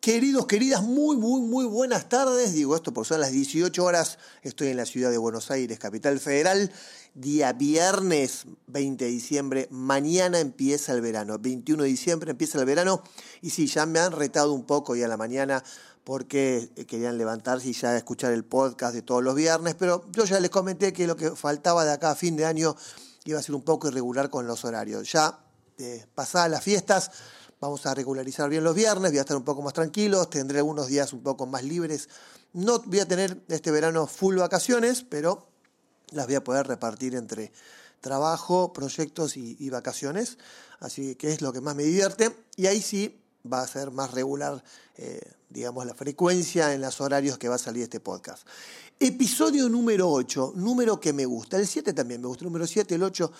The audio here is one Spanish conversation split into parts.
Queridos, queridas, muy, muy, muy buenas tardes. Digo esto por son las 18 horas. Estoy en la ciudad de Buenos Aires, capital federal. Día viernes 20 de diciembre. Mañana empieza el verano. 21 de diciembre empieza el verano. Y sí, ya me han retado un poco ya a la mañana porque querían levantarse y ya escuchar el podcast de todos los viernes. Pero yo ya les comenté que lo que faltaba de acá a fin de año iba a ser un poco irregular con los horarios. Ya eh, pasadas las fiestas Vamos a regularizar bien los viernes, voy a estar un poco más tranquilo, tendré algunos días un poco más libres. No voy a tener este verano full vacaciones, pero las voy a poder repartir entre trabajo, proyectos y, vacaciones. Así que es lo que más me divierte. Y ahí sí va a ser más regular, eh, digamos, la frecuencia en los horarios que va a salir este podcast. Episodio número 8, número que me gusta. El 7 también me gusta, el número 7, el 8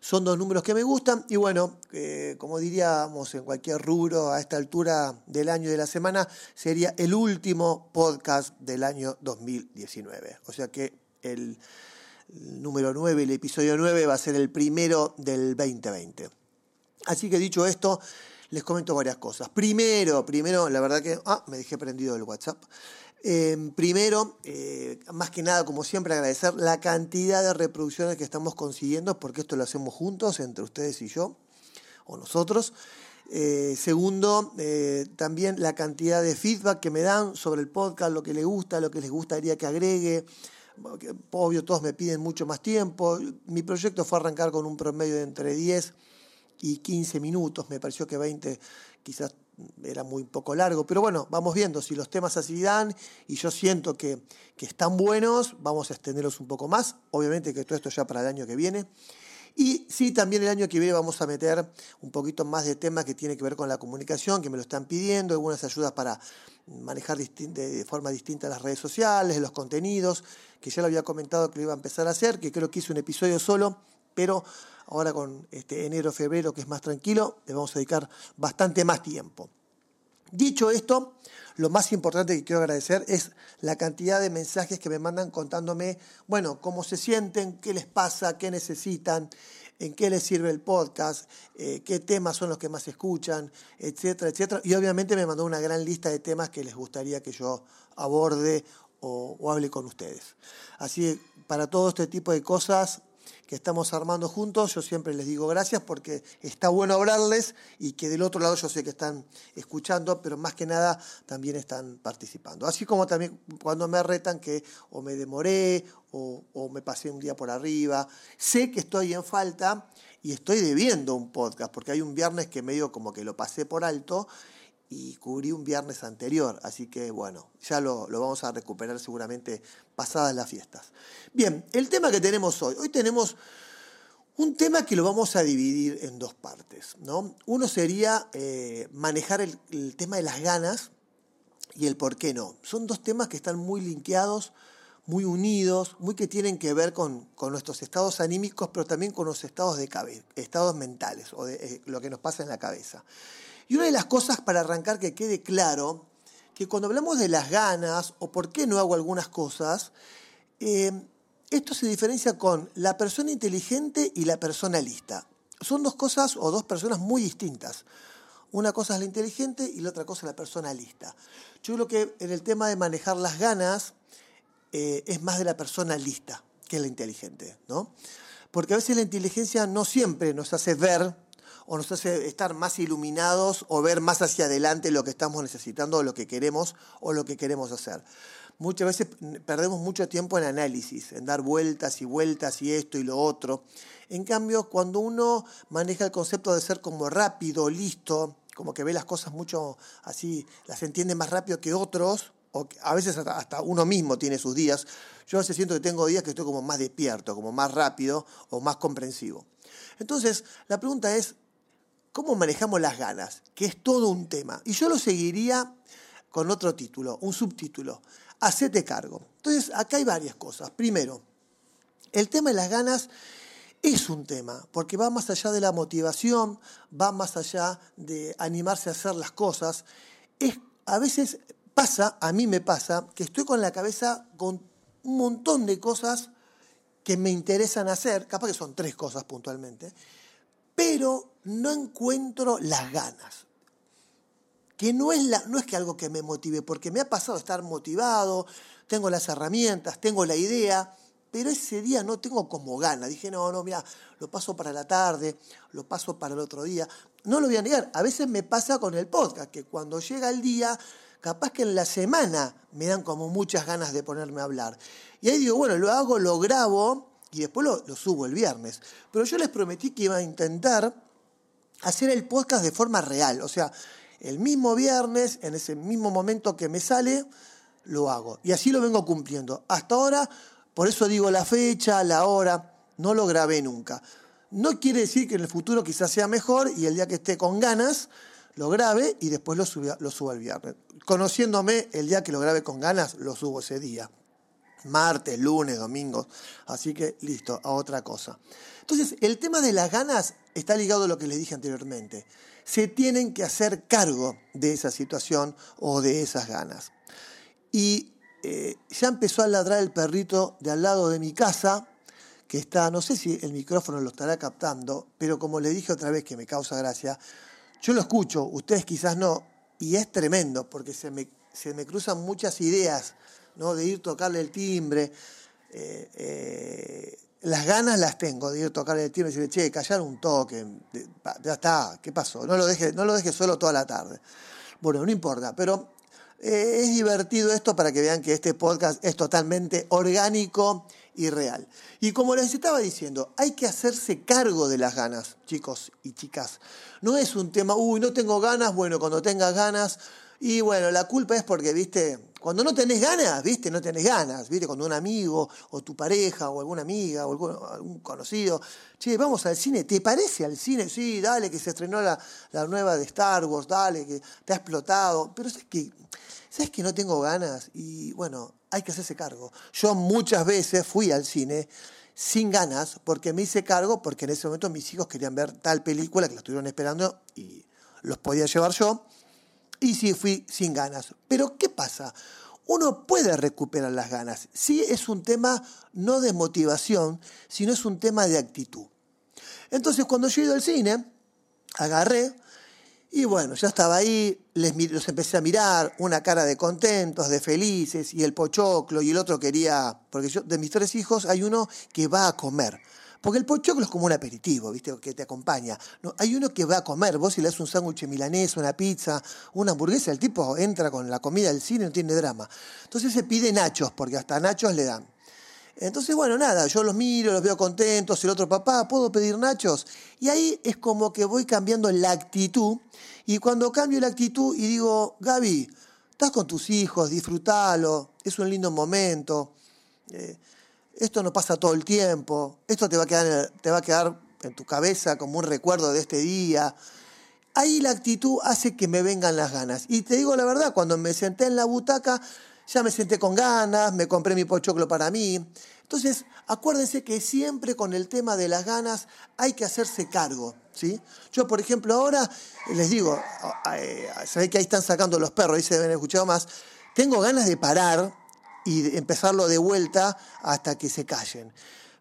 son dos números que me gustan y bueno, eh, como diríamos en cualquier rubro a esta altura del año y de la semana, sería el último podcast del año 2019. O sea que el, número 9, el episodio 9 va a ser el primero del 2020. Así que dicho esto, les comento varias cosas. Primero, primero, la verdad que... Ah, me dejé prendido el WhatsApp. Em, primero, eh, más que nada, como siempre, agradecer la cantidad de reproducciones que estamos consiguiendo, porque esto lo hacemos juntos, entre ustedes y yo, o nosotros. Eh, segundo, eh, también la cantidad de feedback que me dan sobre el podcast, lo que les gusta, lo que les gustaría que agregue. Obvio, todos me piden mucho más tiempo. Mi proyecto fue arrancar con un promedio de entre 10 y 15 minutos. Me pareció que 20 quizás era muy poco largo, pero bueno, vamos viendo. Si los temas así dan y yo siento que, que están buenos, vamos a extenderlos un poco más, obviamente que todo esto ya para el año que viene. Y sí, también el año que viene vamos a meter un poquito más de temas que tiene que ver con la comunicación, que me lo están pidiendo, algunas ayudas para manejar de forma distinta las redes sociales, los contenidos, que ya lo había comentado que lo iba a empezar a hacer, que creo que hice un episodio solo, pero ahora con este enero, febrero, que es más tranquilo, le vamos a dedicar bastante más tiempo. Dicho esto, lo más importante que quiero agradecer es la cantidad de mensajes que me mandan contándome, bueno, cómo se sienten, qué les pasa, qué necesitan, en qué les sirve el podcast, eh, qué temas son los que más escuchan, etcétera, etcétera. Y obviamente me mandó una gran lista de temas que les gustaría que yo aborde o, o hable con ustedes. Así, para todo este tipo de cosas, que estamos armando juntos, yo siempre les digo gracias porque está bueno hablarles y que del otro lado yo sé que están escuchando, pero más que nada también están participando. Así como también cuando me retan que o me demoré o, o me pasé un día por arriba, sé que estoy en falta y estoy debiendo un podcast, porque hay un viernes que medio como que lo pasé por alto y cubrí un viernes anterior, así que bueno, ya lo, vamos a recuperar seguramente pasadas las fiestas. Bien, el tema que tenemos hoy, hoy tenemos un tema que lo vamos a dividir en dos partes, ¿no? Uno sería eh, manejar el, tema de las ganas y el por qué no. Son dos temas que están muy linkeados, muy unidos, muy que tienen que ver con, con nuestros estados anímicos, pero también con los estados de estados mentales o eh, lo que nos pasa en la cabeza. Y una de las cosas para arrancar que quede claro, que cuando hablamos de las ganas o por qué no hago algunas cosas, eh, esto se diferencia con la persona inteligente y la persona lista. Son dos cosas o dos personas muy distintas. Una cosa es la inteligente y la otra cosa es la persona lista. Yo creo que en el tema de manejar las ganas eh, es más de la persona lista que la inteligente, ¿no? Porque a veces la inteligencia no siempre nos hace ver o nos hace estar más iluminados o ver más hacia adelante lo que estamos necesitando o lo que queremos o lo que queremos hacer. Muchas veces perdemos mucho tiempo en análisis, en dar vueltas y vueltas y esto y lo otro. En cambio, cuando uno maneja el concepto de ser como rápido, listo, como que ve las cosas mucho así, las entiende más rápido que otros, o a veces hasta, uno mismo tiene sus días. Yo a veces siento que tengo días que estoy como más despierto, como más rápido o más comprensivo. Entonces, la pregunta es, cómo manejamos las ganas, que es todo un tema. Y yo lo seguiría con otro título, un subtítulo, Hacete cargo. Entonces, acá hay varias cosas. Primero, el tema de las ganas es un tema, porque va más allá de la motivación, va más allá de animarse a hacer las cosas. Es, a veces pasa, a mí me pasa, que estoy con la cabeza con un montón de cosas que me interesan hacer, capaz que son tres cosas puntualmente, pero no encuentro las ganas. que no es, la, no es que algo que me motive, porque me ha pasado estar motivado, tengo las herramientas, tengo la idea, pero ese día no tengo como gana. Dije, no, no, mira, lo paso para la tarde, lo paso para el otro día. No lo voy a negar, a veces me pasa con el podcast, que cuando llega el día, capaz que en la semana me dan como muchas ganas de ponerme a hablar. Y ahí digo, bueno, lo hago, lo grabo y después lo, subo el viernes. Pero yo les prometí que iba a intentar hacer el podcast de forma real, o sea, el mismo viernes, en ese mismo momento que me sale, lo hago. Y así lo vengo cumpliendo. Hasta ahora, por eso digo la fecha, la hora, no lo grabé nunca. No quiere decir que en el futuro quizás sea mejor y el día que esté con ganas, lo grabe y después lo, suba, lo subo el viernes. Conociéndome, el día que lo grabe con ganas, lo subo ese día. Martes, lunes, domingo. Así que listo, a otra cosa. Entonces, el tema de las ganas está ligado a lo que les dije anteriormente. Se tienen que hacer cargo de esa situación o de esas ganas. Y eh, ya empezó a ladrar el perrito de al lado de mi casa, que está, no sé si el micrófono lo estará captando, pero como le dije otra vez que me causa gracia, yo lo escucho, ustedes quizás no, y es tremendo, porque se me, se me cruzan muchas ideas, ¿no? De ir a tocarle el timbre. Eh, eh, las ganas las tengo de ir a tocarle el timbre y decirle, che, callar un toque, ya está, ¿qué pasó? No lo deje, no lo deje solo toda la tarde. Bueno, no importa, pero eh, es divertido esto para que vean que este podcast es totalmente orgánico y real. Y como les estaba diciendo, hay que hacerse cargo de las ganas, chicos y chicas. No es un tema, uy, no tengo ganas, bueno, cuando tengas ganas, y bueno, la culpa es porque, viste, cuando no tenés ganas, viste, no tenés ganas, viste, cuando un amigo o tu pareja o alguna amiga o algún, conocido, che, vamos al cine, ¿te parece al cine? Sí, dale, que se estrenó la, la nueva de Star Wars, dale, que te ha explotado, pero es que ¿sabes que no tengo ganas? Y bueno, hay que hacerse cargo. Yo muchas veces fui al cine sin ganas porque me hice cargo porque en ese momento mis hijos querían ver tal película que la estuvieron esperando y los podía llevar yo. Y sí fui sin ganas. Pero ¿qué pasa? Uno puede recuperar las ganas. Sí es un tema no de motivación, sino es un tema de actitud. Entonces cuando yo he ido al cine, agarré, y bueno, ya estaba ahí, los empecé a mirar, una cara de contentos, de felices, y el pochoclo, y el otro quería, porque yo, de mis tres hijos hay uno que va a comer. Porque el pochoclo es como un aperitivo, ¿viste? Que te acompaña. No, hay uno que va a comer. Vos si le das un sándwich milanés, una pizza, una hamburguesa, el tipo entra con la comida del cine, no tiene drama. Entonces se pide nachos, porque hasta nachos le dan. Entonces, bueno, nada, yo los miro, los veo contentos, el otro papá, ¿puedo pedir nachos? Y ahí es como que voy cambiando la actitud. Y cuando cambio la actitud y digo, Gaby, estás con tus hijos, disfrútalo, es un lindo momento, eh, esto no pasa todo el tiempo, esto te va, a quedar, te va a quedar en tu cabeza como un recuerdo de este día. Ahí la actitud hace que me vengan las ganas. Y te digo la verdad, cuando me senté en la butaca, ya me senté con ganas, me compré mi pochoclo para mí. Entonces, acuérdense que siempre con el tema de las ganas hay que hacerse cargo. ¿sí? Yo, por ejemplo, ahora les digo, eh, sabéis que ahí están sacando los perros, ahí se deben escuchado más, tengo ganas de parar y empezarlo de vuelta hasta que se callen.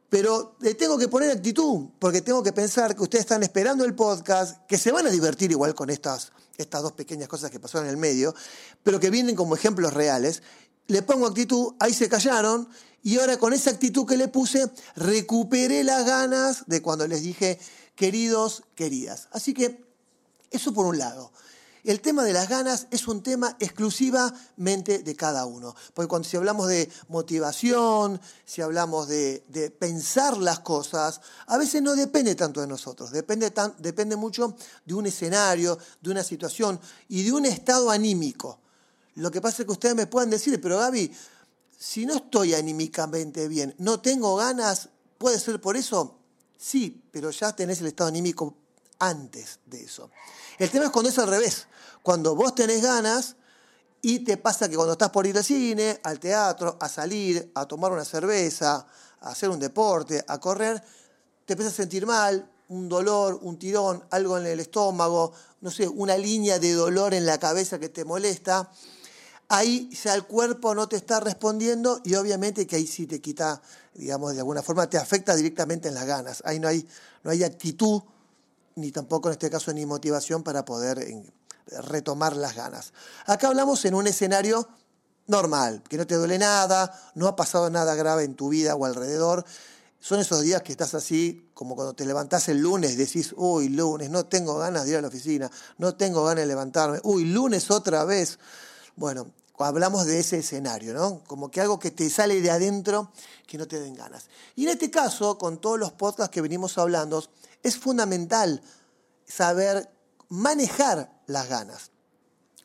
Pero le tengo que poner actitud, porque tengo que pensar que ustedes están esperando el podcast, que se van a divertir igual con estas estas dos pequeñas cosas que pasaron en el medio, pero que vienen como ejemplos reales. Le pongo actitud, ahí se callaron, y ahora con esa actitud que le puse, recuperé las ganas de cuando les dije, queridos, queridas. Así que, eso por un lado. El tema de las ganas es un tema exclusivamente de cada uno. Porque cuando si hablamos de motivación, si hablamos de, pensar las cosas, a veces no depende tanto de nosotros, depende, depende mucho de un escenario, de una situación y de un estado anímico. Lo que pasa es que ustedes me pueden decir, pero Gaby, si no estoy anímicamente bien, no tengo ganas, ¿puede ser por eso? Sí, pero ya tenés el estado anímico antes de eso. El tema es cuando es al revés. Cuando vos tenés ganas y te pasa que cuando estás por ir al cine, al teatro, a salir, a tomar una cerveza, a hacer un deporte, a correr, te empiezas a sentir mal, un dolor, un tirón, algo en el estómago, no sé, una línea de dolor en la cabeza que te molesta, ahí ya el cuerpo no te está respondiendo y obviamente que ahí sí te quita, digamos, de alguna forma te afecta directamente en las ganas. Ahí no hay, no hay actitud ni tampoco en este caso ni motivación para poder, retomar las ganas. Acá hablamos en un escenario normal, que no te duele nada, no ha pasado nada grave en tu vida o alrededor. Son esos días que estás así, como cuando te levantás el lunes, decís, uy, lunes, no tengo ganas de ir a la oficina, no tengo ganas de levantarme, uy, lunes otra vez. Bueno, hablamos de ese escenario, ¿no? Como que algo que te sale de adentro que no te den ganas. Y en este caso, con todos los podcasts que venimos hablando, es fundamental saber manejar las ganas,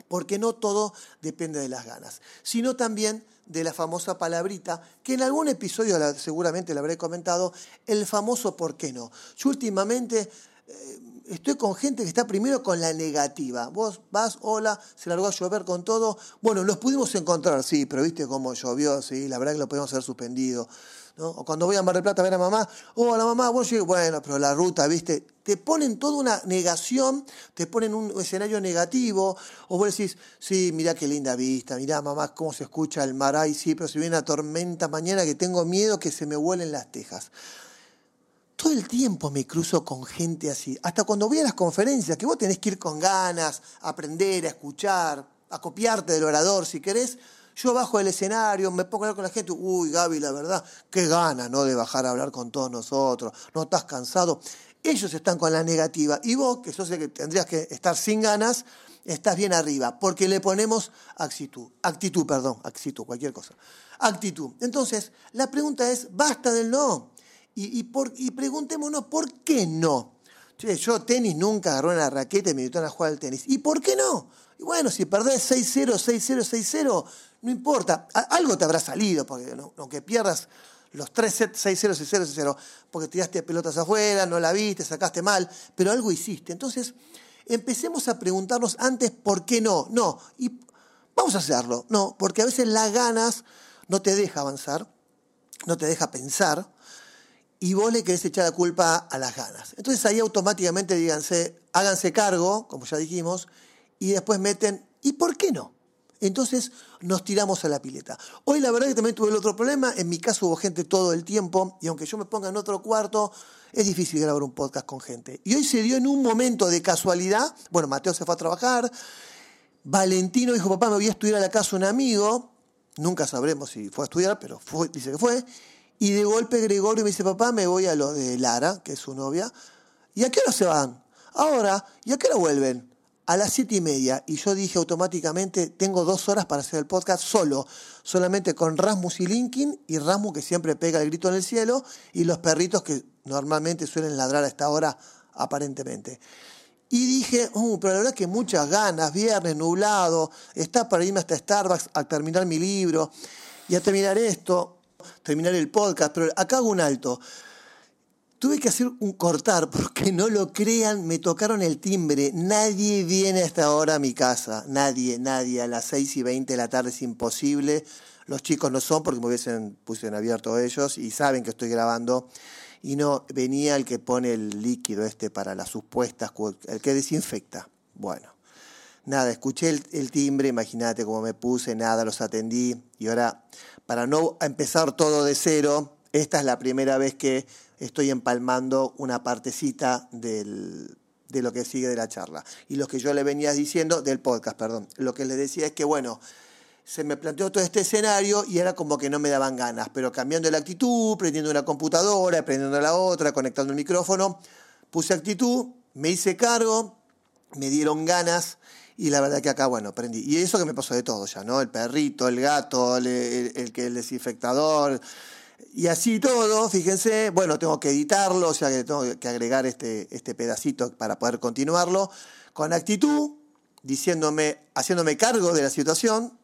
porque no todo depende de las ganas, sino también de la famosa palabrita, que en algún episodio seguramente le habré comentado, el famoso por qué no. Yo últimamente eh, estoy con gente que está primero con la negativa. Vos vas, hola, se largó a llover con todo. Bueno, nos pudimos encontrar, sí, pero viste cómo llovió, sí, la verdad que lo podemos haber suspendido. O cuando voy a Mar del Plata a ver a mamá, hola mamá, vos llegué, bueno, pero la ruta, viste, te ponen toda una negación, te ponen un escenario negativo, o vos decís, sí, mirá qué linda vista, mirá mamá cómo se escucha el mar, ay sí, pero si viene una tormenta mañana que tengo miedo que se me vuelen las tejas. Todo el tiempo me cruzo con gente así, hasta cuando voy a las conferencias, que vos tenés que ir con ganas, aprender, a escuchar, a copiarte del orador si querés. Yo bajo del escenario, me pongo a hablar con la gente, uy Gaby, la verdad, qué ganas, ¿no? De bajar a hablar con todos nosotros, no estás cansado. Ellos están con la negativa y vos, que sos el que tendrías que estar sin ganas, estás bien arriba, porque le ponemos actitud, actitud, perdón, actitud, cualquier cosa. Actitud. Entonces, la pregunta es, basta del no. Y, y, preguntémonos, ¿por qué no? yo tenis nunca agarré una raqueta y me invitaron a jugar al tenis. ¿Y por qué no? Y bueno, si perdés 6-0, 6-0, 6-0, no importa. Algo te habrá salido, porque aunque pierdas los 3 sets 6-0, 6-0, 6-0, porque tiraste pelotas afuera, no la viste, sacaste mal, pero algo hiciste. Entonces, empecemos a preguntarnos antes por qué no. No, y vamos a hacerlo. No, porque a veces las ganas no te deja avanzar, no te deja pensar, y vos le querés echar la culpa a las ganas. Entonces ahí automáticamente díganse, háganse cargo, como ya dijimos, y después meten, ¿y por qué no? Entonces nos tiramos a la pileta. Hoy la verdad que también tuve el otro problema, en mi caso hubo gente todo el tiempo, y aunque yo me ponga en otro cuarto, es difícil grabar un podcast con gente. Y hoy se dio en un momento de casualidad, bueno, Mateo se fue a trabajar, Valentino dijo, papá, me voy a estudiar a la casa un amigo, nunca sabremos si fue a estudiar, pero dice que fue, y de golpe Gregorio me dice, papá, me voy a lo de Lara, que es su novia. ¿Y a qué hora se van? Ahora, ¿y a qué hora vuelven? A las siete y media. Y yo dije automáticamente, tengo dos horas para hacer el podcast solo, solamente con Rasmus y Linkin, y Rasmus que siempre pega el grito en el cielo, y los perritos que normalmente suelen ladrar a esta hora, aparentemente. Y dije, uh, pero la verdad que muchas ganas, viernes, nublado, está para irme hasta Starbucks a terminar mi libro y a terminar esto terminar el podcast, pero acá hago un alto. Tuve que hacer un cortar porque no lo crean, me tocaron el timbre. Nadie viene hasta ahora a mi casa. Nadie, nadie. A las 6 y 20 de la tarde es imposible. Los chicos no son porque me hubiesen puesto en abierto ellos y saben que estoy grabando. Y no, venía el que pone el líquido este para las supuestas, el que desinfecta. Bueno, nada, escuché el, el timbre, imagínate cómo me puse, nada, los atendí. Y ahora para no empezar todo de cero, esta es la primera vez que estoy empalmando una partecita de lo que sigue de la charla. Y lo que yo le venía diciendo, del podcast, perdón, lo que le decía es que, bueno, se me planteó todo este escenario y era como que no me daban ganas, pero cambiando la actitud, prendiendo una computadora, prendiendo la otra, conectando el micrófono, puse actitud, me hice cargo, me dieron ganas y la verdad que acá, bueno, aprendí. Y eso que me pasó de todo ya, ¿no? El perrito, el gato, el, el, el desinfectador. Y así todo, fíjense, bueno, tengo que editarlo, o sea que tengo que agregar este, este pedacito para poder continuarlo con actitud, diciéndome, haciéndome cargo de la situación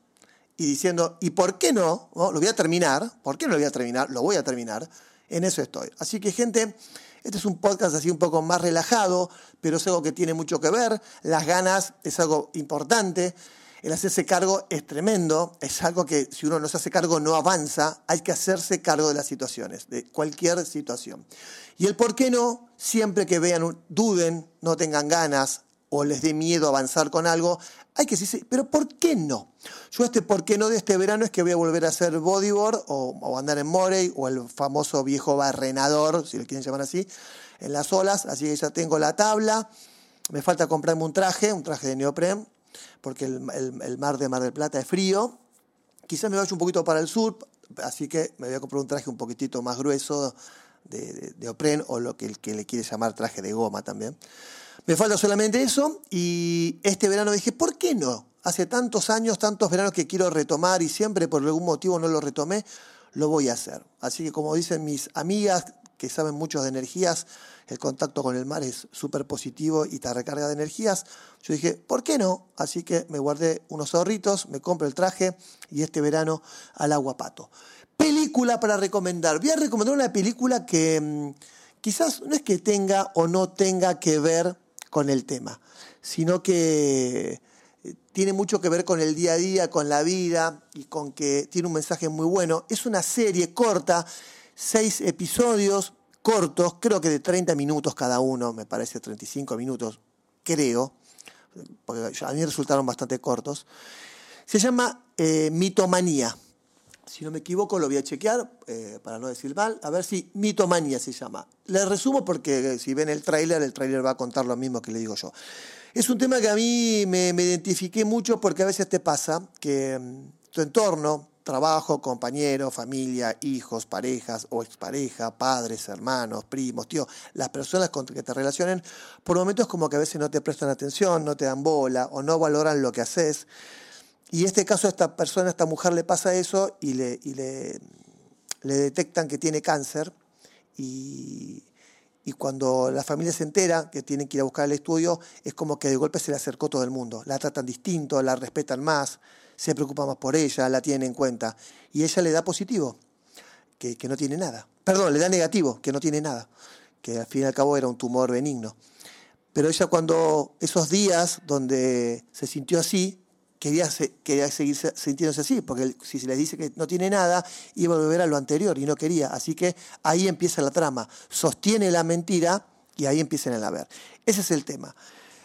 y diciendo, ¿y por qué no? no? Lo voy a terminar, ¿por qué no lo voy a terminar? Lo voy a terminar, en eso estoy. Así que gente, este es un podcast así un poco más relajado, pero es algo que tiene mucho que ver. Las ganas es algo importante. El hacerse cargo es tremendo, es algo que si uno no se hace cargo no avanza, hay que hacerse cargo de las situaciones, de cualquier situación. Y el por qué no, siempre que vean, duden, no tengan ganas, o les dé miedo avanzar con algo, hay que decir, pero ¿por qué no? Yo este por qué no de este verano es que voy a volver a hacer bodyboard o, andar en Morey o el famoso viejo barrenador, si lo quieren llamar así, en las olas, así que ya tengo la tabla, me falta comprarme un traje, un traje de neopren, porque el, mar de Mar del Plata es frío. Quizás me vaya un poquito para el sur, así que me voy a comprar un traje un poquitito más grueso de, de, o lo que, que le quiere llamar traje de goma también. Me falta solamente eso y este verano dije, ¿por qué no? Hace tantos años, tantos veranos que quiero retomar y siempre por algún motivo no lo retomé, lo voy a hacer. Así que como dicen mis amigas que saben mucho de energías, el contacto con el mar es súper positivo y te recarga de energías. Yo dije, ¿por qué no? Así que me guardé unos ahorritos, me compro el traje y este verano al aguapato. Película para recomendar. Voy a recomendar una película que mm, quizás no es que tenga o no tenga que ver con el tema, sino que eh, tiene mucho que ver con el día a día, con la vida y con que tiene un mensaje muy bueno. Es una serie corta, seis episodios, cortos, creo que de 30 minutos cada uno, me parece 35 minutos, creo, porque a mí resultaron bastante cortos. Se llama eh, Mitomanía. Si no me equivoco, lo voy a chequear eh, para no decir mal. A ver si Mitomanía se llama. Le resumo porque eh, si ven el tráiler, el tráiler va a contar lo mismo que le digo yo. Es un tema que a mí me, me identifiqué mucho porque a veces te pasa que mm, tu entorno, trabajo, compañeros, familia, hijos, parejas o expareja, padres, hermanos, primos, tío, las personas con que te relacionen, por momentos como que a veces no te prestan atención, no te dan bola o no valoran lo que haces. Y en este caso a esta persona, a esta mujer le pasa eso y le detectan que tiene cáncer y, y cuando la familia se entera que tienen que ir a buscar el estudio, es como que de golpe se le acercó todo el mundo. La tratan distinto, la respetan más, se preocupa más por ella, la tiene en cuenta. Y ella le da positivo, que, no tiene nada. Perdón, le da negativo, que no tiene nada, que al fin y al cabo era un tumor benigno. Pero ella cuando esos días donde se sintió así, quería, quería seguir sintiéndose así, porque si se le dice que no tiene nada, iba a volver a lo anterior y no quería. Así que ahí empieza la trama. Sostiene la mentira y ahí empiezan a ver. Ese es el tema.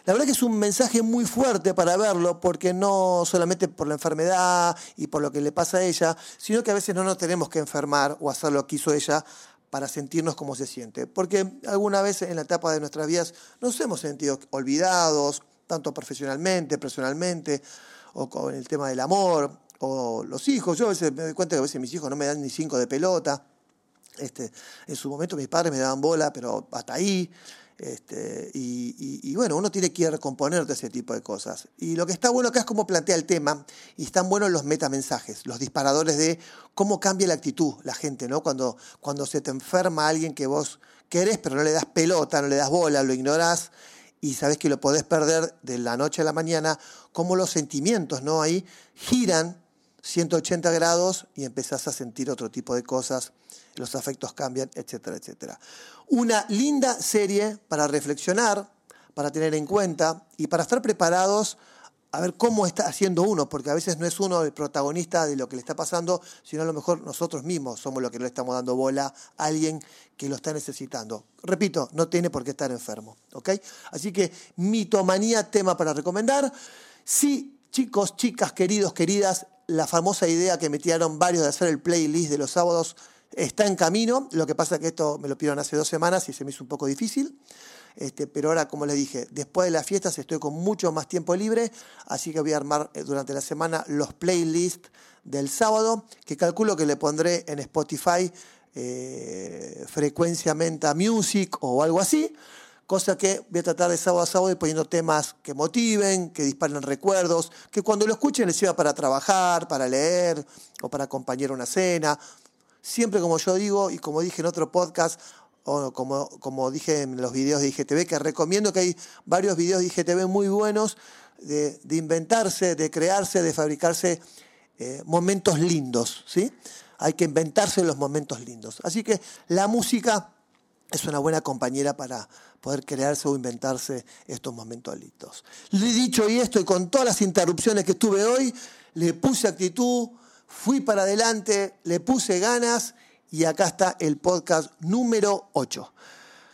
La verdad que es un mensaje muy fuerte para verlo, porque no solamente por la enfermedad y por lo que le pasa a ella, sino que a veces no nos tenemos que enfermar o hacer lo que hizo ella para sentirnos como se siente. Porque alguna vez en la etapa de nuestras vidas nos hemos sentido olvidados, tanto profesionalmente, personalmente, o con el tema del amor, o los hijos. Yo a veces me doy cuenta que a veces mis hijos no me dan ni cinco de pelota. Este, en su momento mis padres me daban bola, pero hasta ahí. Este, y, bueno, uno tiene que recomponer de ese tipo de cosas. Y lo que está bueno acá es cómo plantea el tema, y están buenos los metamensajes, los disparadores de cómo cambia la actitud la gente, ¿no? Cuando, cuando se te enferma alguien que vos querés, pero no le das pelota, no le das bola, lo ignorás, y sabes que lo podés perder de la noche a la mañana, cómo los sentimientos, ¿no? Ahí giran 180 grados y empezás a sentir otro tipo de cosas, los afectos cambian, etcétera, etcétera. Una linda serie para reflexionar, para tener en cuenta y para estar preparados a ver cómo está haciendo uno, porque a veces no es uno el protagonista de lo que le está pasando, sino a lo mejor nosotros mismos somos los que le estamos dando bola a alguien que lo está necesitando. Repito, no tiene por qué estar enfermo, ¿ok? Así que mitomanía, tema para recomendar. Sí, chicos, chicas, queridos, queridas, la famosa idea que metieron varios de hacer el playlist de los sábados está en camino. Lo que pasa es que esto me lo pidieron hace dos semanas y se me hizo un poco difícil. Este, pero ahora, como les dije, después de las fiestas estoy con mucho más tiempo libre, así que voy a armar eh, durante la semana los playlists del sábado, que calculo que le pondré en Spotify eh, frecuencia menta music o algo así cosa que voy a tratar de sábado a sábado ir poniendo temas que motiven, que disparen recuerdos, que cuando lo escuchen les sirva para trabajar, para leer o para acompañar una cena. Siempre como yo digo y como dije en otro podcast, o como, como dije en los videos de IGTV, que recomiendo que hay varios videos de IGTV muy buenos de, inventarse, de crearse, de fabricarse eh, momentos lindos, ¿sí? Hay que inventarse los momentos lindos. Así que la música es una buena compañera para poder crearse o inventarse estos momentos listos. Le he dicho y esto, y con todas las interrupciones que tuve hoy, le puse actitud, fui para adelante, le puse ganas y acá está el podcast número 8.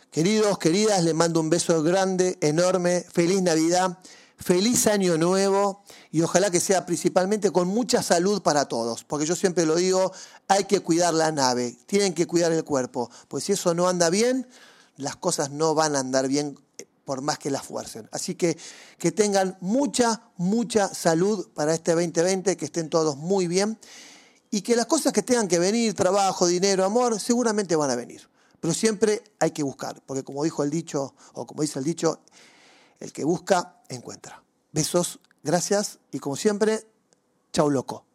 Queridos, queridas, les mando un beso grande, enorme, feliz Navidad, feliz año nuevo y ojalá que sea principalmente con mucha salud para todos, porque yo siempre lo digo, hay que cuidar la nave, tienen que cuidar el cuerpo, pues si eso no anda bien, las cosas no van a andar bien por más que la fuercen. Así que que tengan mucha, mucha salud para este 2020, que estén todos muy bien y que las cosas que tengan que venir, trabajo, dinero, amor, seguramente van a venir. Pero siempre hay que buscar, porque como dijo el dicho, o como dice el dicho, el que busca, encuentra. Besos, gracias y como siempre, chau loco.